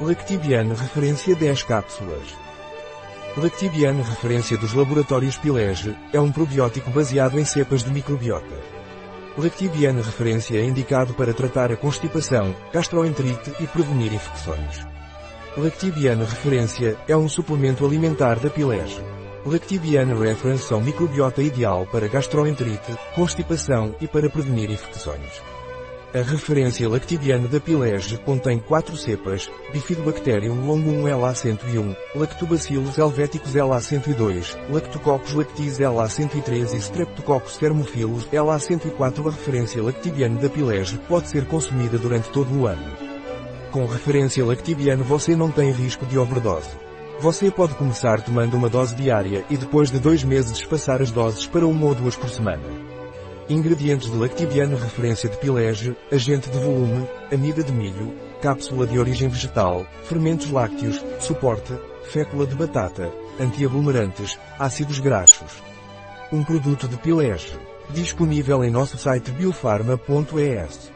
Lactibiane referência 10 cápsulas. Lactibiane referência dos laboratórios Pilege, é um probiótico baseado em cepas de microbiota. Lactibiane referência é indicado para tratar a constipação, gastroenterite e prevenir infecções. Lactibiane referência é um suplemento alimentar da Pilege. Lactibiane Reference são microbiota ideal para gastroenterite, constipação e para prevenir infecções. A referência lactibiana da Pilege contém quatro cepas, Bifidobacterium longum LA101, Lactobacillus helveticus LA102, Lactococcus lactis LA103 e Streptococcus thermophilus LA104 A referência lactibiana da Pilege pode ser consumida durante todo o ano. Com referência lactibiana você não tem risco de overdose. Você pode começar tomando uma dose diária e depois de dois meses espaçar as doses para uma ou duas por semana. Ingredientes de Lactibiano referência de pilege, agente de volume, amida de milho, cápsula de origem vegetal, fermentos lácteos, suporte, fécula de batata, antiaglomerantes, ácidos graxos. Um produto de pilege. Disponível em nosso site biofarma.es.